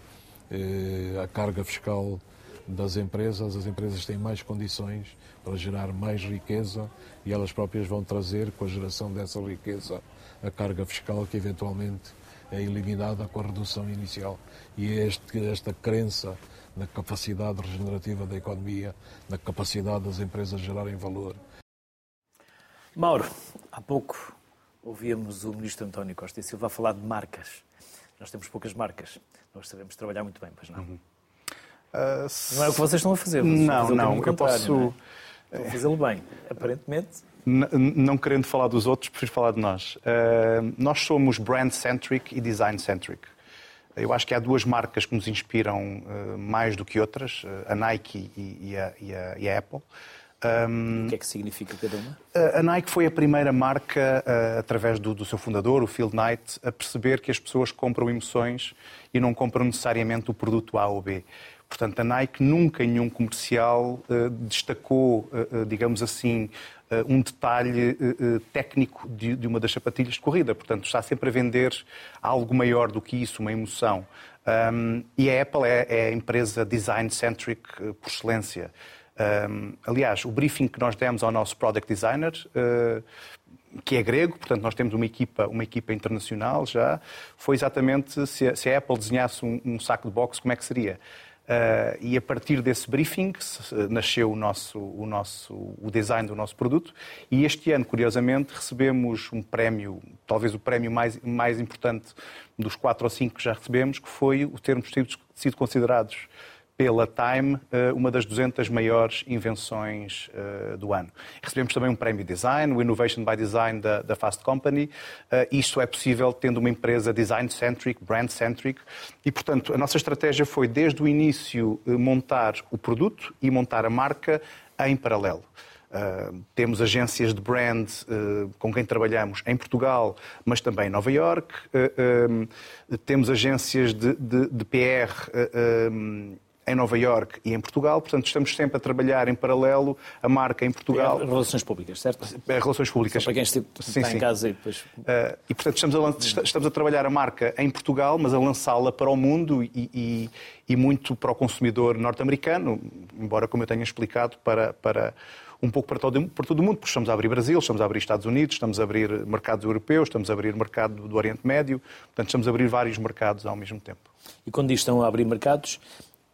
eh, a carga fiscal das empresas, as empresas têm mais condições para gerar mais riqueza e elas próprias vão trazer, com a geração dessa riqueza, a carga fiscal que eventualmente é eliminada com a redução inicial. E é este, esta crença na capacidade regenerativa da economia, na capacidade das empresas gerarem valor. Mauro, há pouco ouvíamos o ministro António Costa e Silva falar de marcas. Nós temos poucas marcas, nós sabemos trabalhar muito bem, pois não? Uhum. Uh, não é o que vocês estão a fazer. Não, não, eu posso... Não é? Estão a fazê-lo bem, aparentemente não querendo falar dos outros, prefiro falar de nós. Uh, nós somos brand-centric e design-centric. Eu acho que há duas marcas que nos inspiram uh, mais do que outras, uh, a Nike e, e, a, e, a, e a, Apple. Um, o que é que significa cada uma? A Nike foi a primeira marca, através do, do, seu fundador, o Phil Knight, a perceber que as pessoas compram emoções e não compram necessariamente o produto A ou B. Portanto, a Nike nunca em nenhum comercial destacou, digamos assim, eh, um detalhe eh, eh, técnico de uma das sapatilhas de corrida. Portanto, está sempre a vender algo maior do que isso, uma emoção. Um, e a Apple é, é a empresa design-centric por excelência. Um, aliás, o briefing que nós demos ao nosso product designer, uh, que é grego, portanto nós temos uma equipa, uma equipa internacional já, foi exatamente se se a Apple desenhasse um, um saco de boxe, como é que seria? Uh, e a partir desse briefing nasceu o nosso, o nosso o design do nosso produto. E este ano, curiosamente, recebemos um prémio, talvez o prémio mais, mais importante dos quatro ou cinco que já recebemos, que foi o termos sido, sido considerados pela Time eh, uma das 200 maiores invenções eh, do ano. Recebemos também um prémio Design, o Innovation by Design da, Fast Company. Eh, isto é possível tendo uma empresa design-centric, brand-centric. E, portanto, a nossa estratégia foi, desde o início, montar o produto e montar a marca em paralelo. Uh, temos agências de brand uh, com quem trabalhamos em Portugal, mas também em Nova York. Uh, temos agências de, de, de PR em Nova York e em Portugal, portanto estamos sempre a trabalhar em paralelo a marca em Portugal. É relações públicas, certo? É relações públicas. Só para quem está sim, em casa e depois... Uh, e portanto estamos a, estamos a, trabalhar a marca em Portugal, mas a lançá-la para o mundo e, e, e, muito para o consumidor norte-americano, embora, como eu tenha explicado, para, para um pouco para todo, para todo o mundo, porque estamos a abrir Brasil, estamos a abrir Estados Unidos, estamos a abrir mercados europeus, estamos a abrir mercado do Oriente Médio, portanto estamos a abrir vários mercados ao mesmo tempo. E quando diz estão a abrir mercados,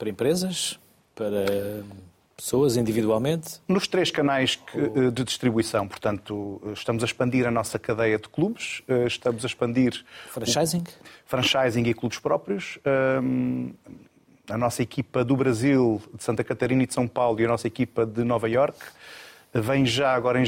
para empresas, para pessoas individualmente? Nos três canais eh, de distribuição, portanto, estamos a expandir a nossa cadeia de clubes, eh, estamos a expandir. Franchising? Franchising e clubes próprios. Ehm, a nossa equipa do Brasil, de Santa Catarina e de São Paulo e a nossa equipa de Nova York. Vem já agora em,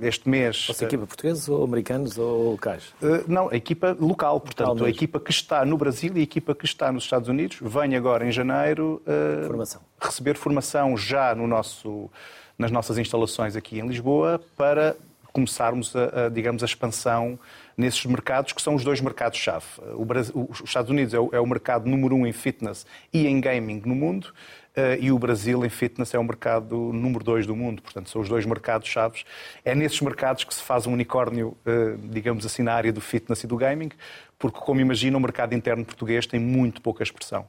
este mês. Você equipa portugueses ou americanos ou locais? Não, a equipa local, portanto, a equipa que está no Brasil e a equipa que está nos Estados Unidos vem agora em janeiro formação. receber formação já no nosso, nas nossas instalações aqui em Lisboa para começarmos a, a digamos, a expansão nesses mercados que são os dois mercados-chave. Os Estados Unidos é o, é o, mercado número um em fitness e em gaming no mundo e o Brasil em fitness é o mercado número dois do mundo. Portanto, são os dois mercados-chave. É nesses mercados que se faz um unicórnio, uh, digamos assim, na área do fitness e do gaming, porque, como imagina, o mercado interno português tem muito pouca expressão.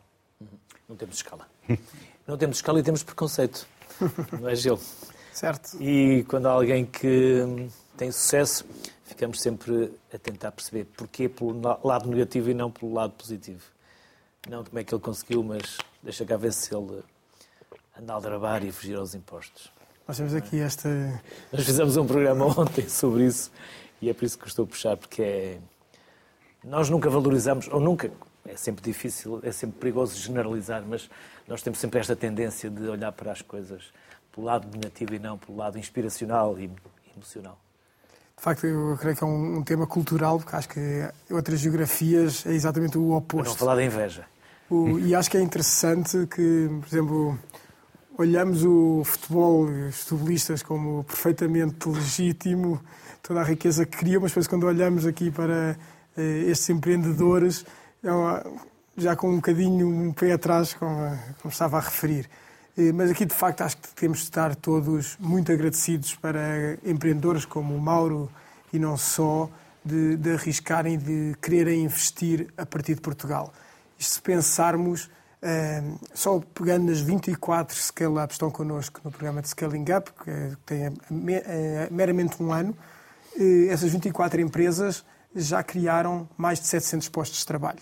Não temos escala. Não temos escala e temos preconceito. Não é, Gil? Certo. E quando há alguém que tem sucesso, ficamos sempre a tentar perceber porquê pelo lado negativo e não pelo lado positivo. Não como é que ele conseguiu, mas deixa cá ver se ele anda a aldrabar e fugir aos impostos. Nós temos aqui esta. Nós fizemos um programa ontem sobre isso e é por isso que estou a puxar, porque é. Nós nunca valorizamos, ou nunca, é sempre difícil, é sempre perigoso generalizar, mas nós temos sempre esta tendência de olhar para as coisas pelo lado negativo e não pelo lado inspiracional e emocional. De facto, eu creio que é um, um tema cultural, porque acho que outras geografias é exatamente o oposto. Para não falar da inveja. O, e acho que é interessante que, por exemplo, olhamos o futebol, os futebolistas, como perfeitamente legítimo, toda a riqueza que criam, mas depois quando olhamos aqui para eh, estes empreendedores, é já com um bocadinho um pé atrás, como, como estava a referir. Eh, mas aqui, de facto, acho que temos de estar todos muito agradecidos para empreendedores como o Mauro e não só, de, de arriscarem, de quererem investir a partir de Portugal. Isto se pensarmos, eh, só pegando nas 24 scale-ups que estão connosco no programa de Scaling Up, que tem eh, meramente um ano, essas 24 empresas já criaram mais de 700 postos de trabalho.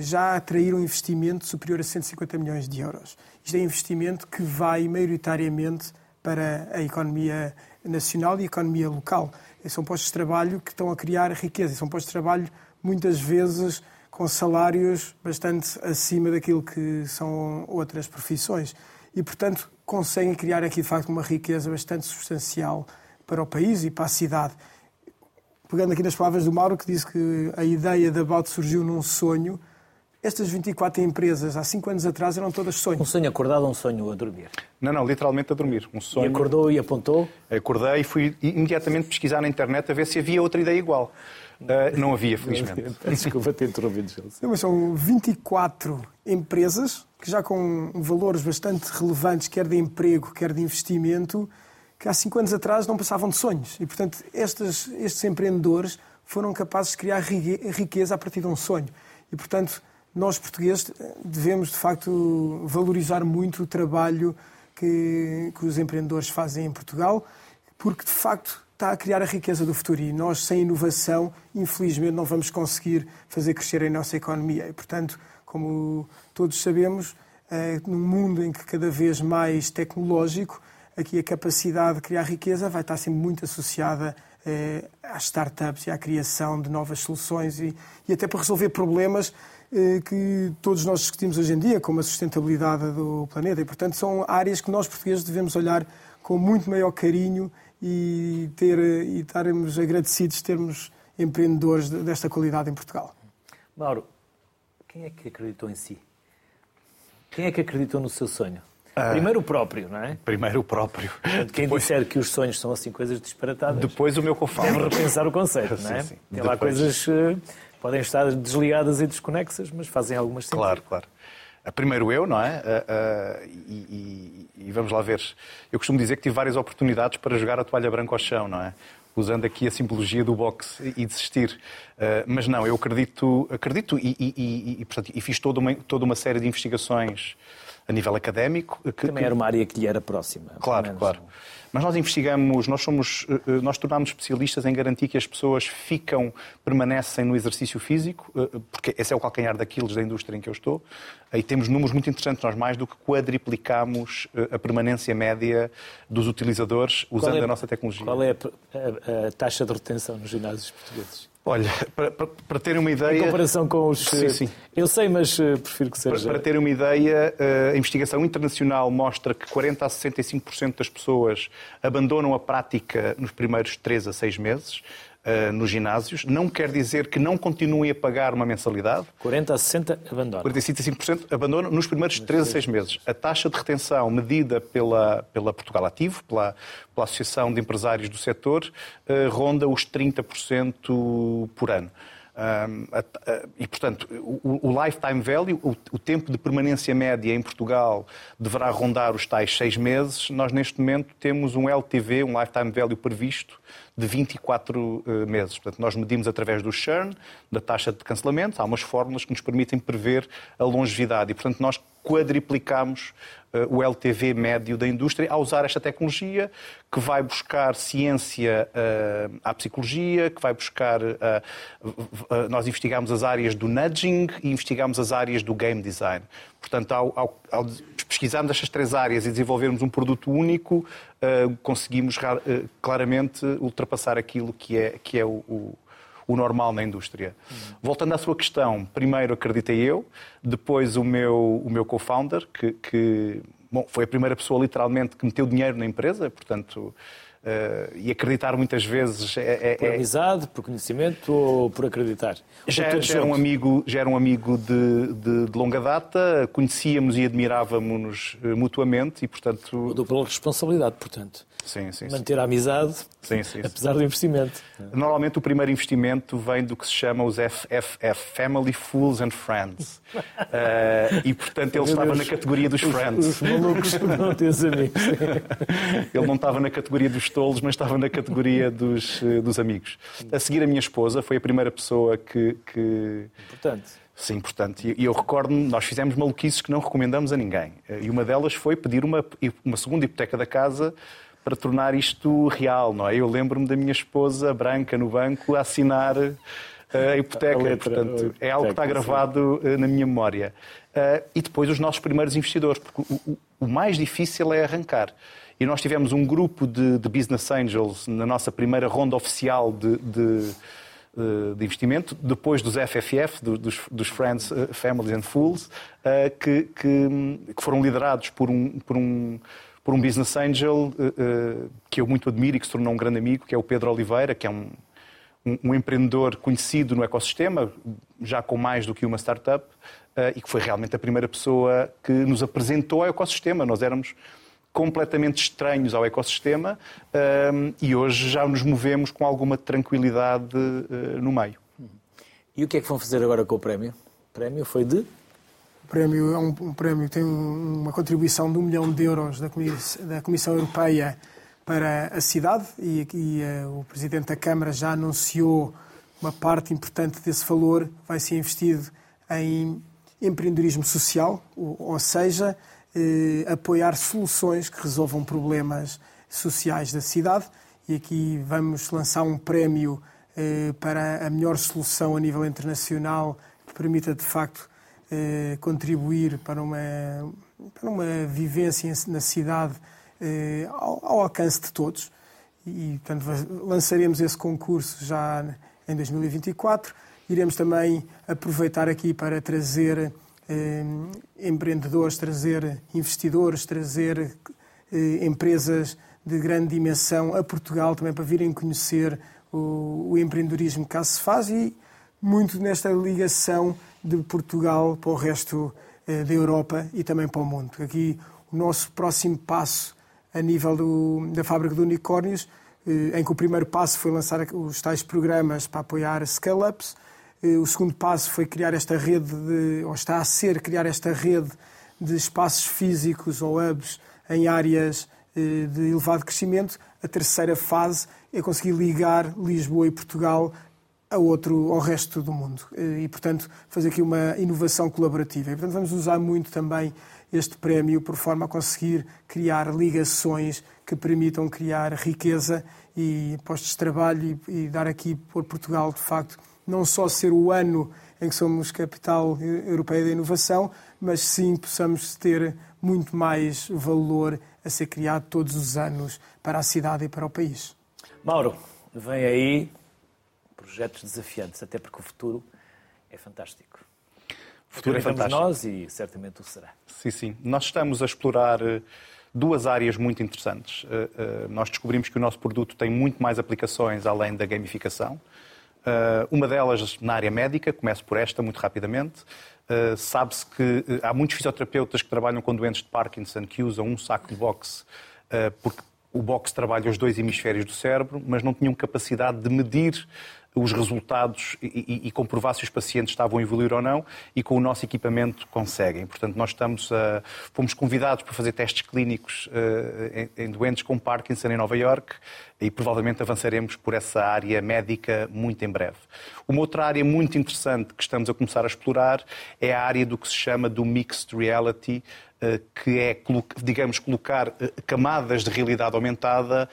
Já atraíram investimento superior a 150 milhões de euros. Isto é investimento que vai maioritariamente para a economia nacional e a economia local. São postos de trabalho que estão a criar riqueza. São postos de trabalho, muitas vezes, com salários bastante acima daquilo que são outras profissões. E, portanto, conseguem criar aqui, de facto, uma riqueza bastante substancial para o país e para a cidade. Pegando aqui nas palavras do Mauro, que disse que a ideia da About surgiu num sonho, estas 24 empresas, há 5 anos atrás, eram todas sonhos. Um sonho acordado ou um sonho a dormir? Não, não, literalmente a dormir. Um sonho... E acordou e apontou? Acordei e fui imediatamente pesquisar na internet a ver se havia outra ideia igual. Uh, não havia, felizmente. Desculpa ter interrompido, Não, mas são 24 empresas que já com valores bastante relevantes, quer de emprego, quer de investimento, que há 5 anos atrás não passavam de sonhos. E, portanto, estes, estes empreendedores foram capazes de criar riqueza a partir de um sonho. E, portanto, nós portugueses devemos, de facto, valorizar muito o trabalho que, que os empreendedores fazem em Portugal, porque, de facto, está a criar a riqueza do futuro e nós, sem inovação, infelizmente, não vamos conseguir fazer crescer a nossa economia. E, portanto, como todos sabemos, é, num mundo em que cada vez mais tecnológico, aqui a capacidade de criar riqueza vai estar sempre muito associada é, às startups e à criação de novas soluções e, e até para resolver problemas eh, que todos nós discutimos hoje em dia, como a sustentabilidade do planeta. E, portanto, são áreas que nós, portugueses, devemos olhar com muito maior carinho e, ter, e estarmos agradecidos de termos empreendedores desta qualidade em Portugal. Mauro, quem é que acreditou em si? Quem é que acreditou no seu sonho? Ah, primeiro o próprio, não é? Primeiro o próprio. Portanto, quem Depois... disser que os sonhos são assim coisas disparatadas. Depois o meu confalto. Deve repensar o conceito, não é? Sim, sim. Tem Depois... lá coisas eh, podem estar desligadas e desconexas, mas fazem algumas sentido. Claro, claro. Primeiro eu, não é? Uh, uh, e, e, e, vamos lá ver. Eu costumo dizer que tive várias oportunidades para jogar a toalha branca ao chão, não é? Usando aqui a simbologia do boxe e desistir. Uh, mas não, eu acredito, acredito e, e, portanto, e fiz toda uma, toda uma série de investigações a nível académico. Que, Também era uma área que lhe era próxima. Claro, claro. Mas nós investigamos, nós somos, eh, eh, nós tornámos especialistas em garantir que as pessoas ficam, permanecem no exercício físico, eh, porque esse é o calcanhar daqueles da indústria em que eu estou. E temos números muito interessantes, nós mais do que quadriplicamos a permanência média dos utilizadores usando é, a nossa tecnologia. Qual é a, a, a taxa de retenção nos ginásios portugueses? Olha, para, para, para terem uma ideia. Em comparação com os. Sim, sim. Eu sei, mas uh, prefiro que seja. Para, para terem uma ideia, uh, a investigação internacional mostra que 40 a 65% das pessoas abandonam a prática nos primeiros 3 a 6 meses. Uh, nos ginásios. Não quer dizer que não continuem a pagar uma mensalidade. 40 a 60 abandonam. 45 a 5% abandonam nos primeiros 3 a 6 meses. A taxa de retenção medida pela, pela Portugal Ativo, pela, pela Associação de Empresários do Setor, uh, ronda os 30% por ano. Um, e, portanto, o, o lifetime value, o, o, tempo de permanência média em Portugal, deverá rondar os tais seis meses. Nós, neste momento, temos um LTV, um lifetime value previsto, de 24 uh, eh, meses. Portanto, nós medimos através do churn, da taxa de cancelamento. Há umas fórmulas que nos permitem prever a longevidade. E, portanto, nós quadriplicamos uh, o LTV médio da indústria ao usar esta tecnologia que vai buscar ciência uh, à psicologia, que vai buscar. nós investigamos as áreas do nudging e investigamos as áreas do game design. Portanto, ao, ao, ao pesquisarmos estas três áreas e desenvolvermos um produto único, uh, conseguimos uh, claramente ultrapassar aquilo que é, que é o, o, o normal na indústria. Uhum. Voltando à sua questão, primeiro acreditei eu, depois o meu, o meu co-founder, que, que bom, foi a primeira pessoa literalmente que meteu dinheiro na empresa, portanto Uh, e acreditar muitas vezes é, é, por é- amizade, por conhecimento ou por acreditar? Já, já era um amigo, já era um amigo de, de, de longa data, conhecíamos e admirávamos-nos eh, mutuamente e, portanto... Dupla responsabilidade, portanto. Sim, sim, Manter a amizade, sim, sim, apesar do investimento. Normalmente o primeiro investimento vem do que se chama os FFF, Family Fools and Friends. uh, e, portanto, ele estava na categoria dos os, Friends. Os malucos não têm amigos. ele não estava na categoria dos tolos, mas estava na categoria dos, eh, dos amigos. A seguir, a minha esposa foi a primeira pessoa que... que... Importante. Sim, portanto, e eu recordo-me, nós fizemos maluquices que não recomendamos a ninguém. Eh, e uma delas foi pedir uma, uma segunda hipoteca da casa para tornar isto real, não é? Eu lembro-me da minha esposa branca no banco a assinar eh, a hipoteca, a letra, portanto, é algo que está gravado sim. Na minha memória. E depois os nossos primeiros investidores, porque o, o mais difícil é arrancar. E nós tivemos um grupo de, de business angels na nossa primeira ronda oficial de, de, de investimento, depois dos FFF, dos, dos Friends, Families and Fools, que, que, que foram liderados por um, por um por um business angel uh, que eu muito admiro e que se tornou um grande amigo, que é o Pedro Oliveira, que é um, um, um empreendedor conhecido no ecossistema, já com mais do que uma startup, e que foi realmente a primeira pessoa que nos apresentou ao ecossistema. Nós éramos completamente estranhos ao ecossistema uh, e hoje já nos movemos com alguma tranquilidade no meio. E o que é que vão fazer agora com o prémio? O prémio foi de? O prémio é um, um prémio que tem uma contribuição de um milhão de euros da, Comissão, da Comissão Europeia para a cidade e, aqui uh, o Presidente da Câmara já anunciou uma parte importante desse valor vai ser investido em empreendedorismo social, ou, ou seja, eh, apoiar soluções que resolvam problemas sociais da cidade. E aqui vamos lançar um prémio eh, para a melhor solução a nível internacional que permita, de facto, eh, contribuir para uma, para uma vivência na cidade eh, ao, ao, alcance de todos. E, portanto, lançaremos esse concurso já em 2024. Iremos também aproveitar aqui para trazer eh, empreendedores, trazer investidores, trazer eh, empresas de grande dimensão a Portugal também para virem conhecer o, o empreendedorismo que cá se faz e muito nesta ligação de Portugal para o resto eh, da Europa e também para o mundo. Aqui o nosso próximo passo a nível do, da fábrica de unicórnios, eh, em que o primeiro passo foi lançar os tais programas para apoiar scale-ups, o segundo passo foi criar esta rede, de, ou está a ser criar esta rede de espaços físicos ou hubs em áreas de elevado crescimento. A terceira fase é conseguir ligar Lisboa e Portugal a outro, ao resto do mundo. E, portanto, fazer aqui uma inovação colaborativa. E, portanto, vamos usar muito também este prémio por forma a conseguir criar ligações que permitam criar riqueza e postos de trabalho e, e dar aqui por Portugal, de facto, não só ser o ano em que somos capital europeia da inovação, mas sim possamos ter muito mais valor a ser criado todos os anos para a cidade e para o país. Mauro, vem aí projetos desafiantes, até porque o futuro é fantástico. O futuro é fantástico. nós e certamente o será. Sim, sim. Nós estamos a explorar eh, duas áreas muito interessantes. Eh, eh, nós descobrimos que o nosso produto tem muito mais aplicações além da gamificação. Uma delas na área médica, começo por esta muito rapidamente. Sabe-se que há muitos fisioterapeutas que trabalham com doentes de Parkinson que usam um saco de boxe porque o boxe trabalha os dois hemisférios do cérebro, mas não tinham capacidade de medir os resultados e, e, e, comprovar se os pacientes estavam a evoluir ou não, e com o nosso equipamento conseguem. Portanto, nós estamos a, fomos convidados para fazer testes clínicos uh, em, em, doentes com Parkinson em Nova York e provavelmente avançaremos por essa área médica muito em breve. Uma outra área muito interessante que estamos a começar a explorar é a área do que se chama do mixed reality, uh, que é, digamos, colocar camadas de realidade aumentada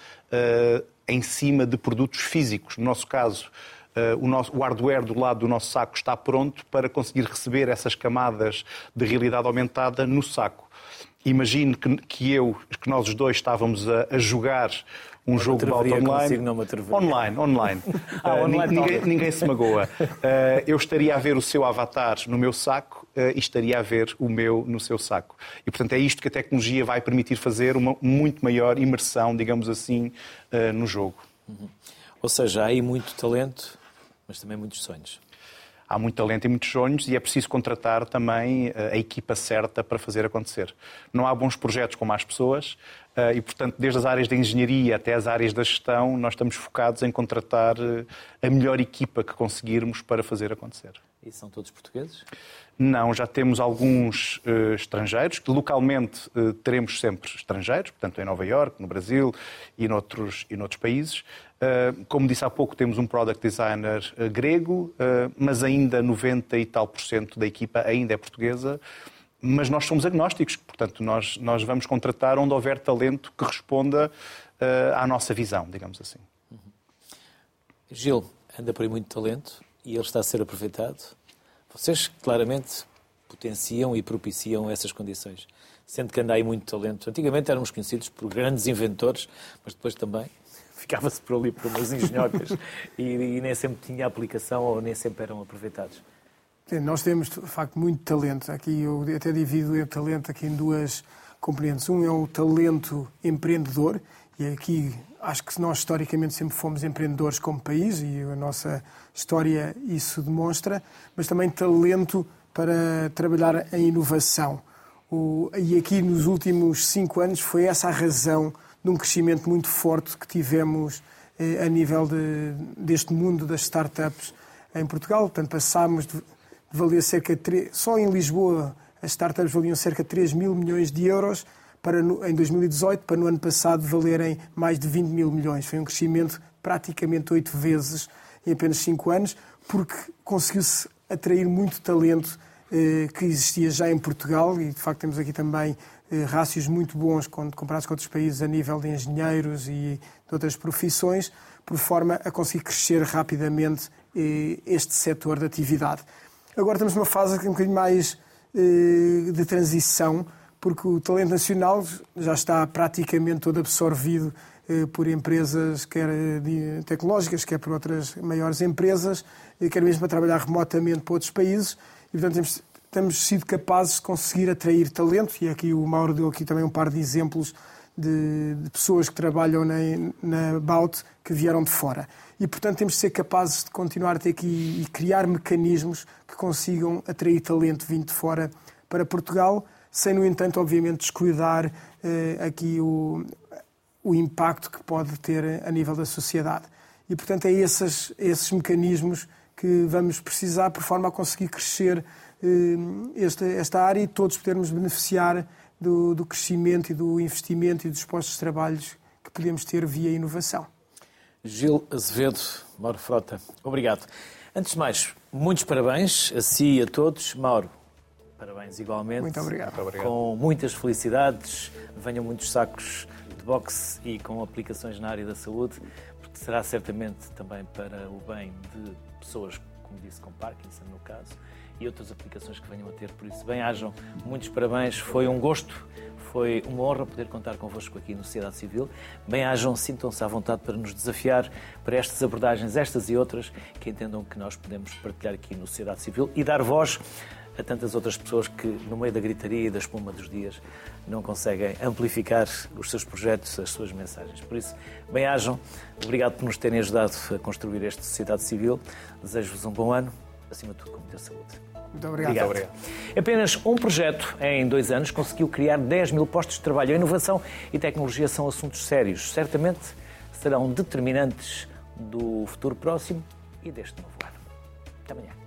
em cima de produtos físicos. No nosso caso, uh, o, nosso, o hardware do lado do nosso saco está pronto para conseguir receber essas camadas de realidade aumentada no saco. Imagine que, que eu, que nós os dois estávamos a, a jogar um jogo de auto online. Online, online. ah, uh, online ninguém, ninguém, se magoa. Uh, eu estaria a ver o seu avatar no meu saco uh, e estaria a ver o meu no seu saco. E, portanto, é isto que a tecnologia vai permitir fazer uma muito maior imersão, digamos assim, no jogo. Uhum. Ou seja, há aí muito talento, mas também muitos sonhos há muito talento e muitos sonhos e é preciso contratar também eh, a equipa certa para fazer acontecer. Não há bons projetos com más pessoas eh, e, portanto, desde as áreas da engenharia até as áreas da gestão, nós estamos focados em contratar eh, a melhor equipa que conseguirmos para fazer acontecer. E são todos portugueses? Não, já temos alguns uh, estrangeiros, que localmente uh, teremos sempre estrangeiros, portanto em Nova York, no Brasil e noutros, e noutros países. Uh, como disse há pouco, temos um product designer grego, mas ainda 90 e tal por cento da equipa ainda é portuguesa. Mas nós somos agnósticos, portanto nós, nós vamos contratar onde houver talento que responda à nossa visão, digamos assim. Uhum. Gil, anda por aí muito talento e ele está a ser aproveitado vocês claramente potenciam e propiciam essas condições. Sendo que anda aí muito talento. Antigamente éramos conhecidos por grandes inventores, mas depois também ficava-se por ali por umas engenhocas e, e, nem sempre tinha aplicação ou nem sempre eram aproveitados. Sim, nós temos, de facto, muito talento. Aqui eu até divido o talento aqui em duas componentes. Um é o talento empreendedor, e aqui acho que nós historicamente sempre fomos empreendedores como país e a nossa história isso demonstra, mas também talento para trabalhar em inovação. O, e aqui nos últimos cinco anos foi essa a razão de um crescimento muito forte que tivemos eh, a nível de, deste mundo das startups em Portugal. Portanto, passámos de, de valer cerca de. Só em Lisboa as startups valiam cerca de 3 mil milhões de euros para no, em 2018 para no ano passado valerem mais de 20 mil milhões. Foi um crescimento praticamente oito vezes em apenas cinco anos, porque conseguiu-se atrair muito talento eh, que existia já em Portugal e, de facto, temos aqui também rácios muito bons quando comparados com outros países a nível de engenheiros e de outras profissões, por forma a conseguir crescer rapidamente eh, este setor de atividade. Agora estamos numa fase um bocadinho mais eh, de transição, porque o talento nacional já está praticamente todo absorvido eh, por empresas, quer tecnológicas, quer por outras maiores empresas, quer mesmo para trabalhar remotamente para outros países. E, portanto, temos, temos sido capazes de conseguir atrair talento, e aqui o Mauro deu aqui também um par de exemplos de, de pessoas que trabalham na, na Baut que vieram de fora. E, portanto, temos de ser capazes de continuar a ter aqui e criar mecanismos que consigam atrair talento vindo de fora para Portugal sem, no entanto, obviamente, descuidar eh, aqui o, o impacto que pode ter a nível da sociedade. E, portanto, é esses, esses mecanismos que vamos precisar por forma a conseguir crescer esta, esta área e todos podermos beneficiar do, do crescimento e do investimento e dos postos de trabalho que podemos ter via inovação. Gil Azevedo, Mauro Frota, obrigado. Antes de mais, muitos parabéns a si e a todos. Mauro, Parabéns igualmente. Muito obrigado. Muito obrigado. Com muitas felicidades, venham muitos sacos de boxe e com aplicações na área da saúde, porque será certamente também para o bem de pessoas, como disse, com Parkinson no caso, e outras aplicações que venham a ter. Por isso, bem-ajam, muitos parabéns, foi um gosto Foi uma honra poder contar convosco aqui no Sociedade Civil. Bem-ajam, sintam-se à vontade para nos desafiar para estas abordagens, estas e outras, que entendam que nós podemos partilhar aqui no Sociedade Civil e dar voz a tantas outras pessoas que, no meio da gritaria e da espuma dos dias, não conseguem amplificar os seus projetos, as suas mensagens. Por isso, bem-ajam. Obrigado por nos terem ajudado a construir esta sociedade civil. Desejo-vos um bom ano, acima de tudo, com muita saúde. Muito obrigado. obrigado. Apenas um projeto, em dois anos, conseguiu criar 10 mil postos de trabalho. A inovação e tecnologia são assuntos sérios. Certamente serão determinantes do futuro próximo e deste novo ano. Até amanhã.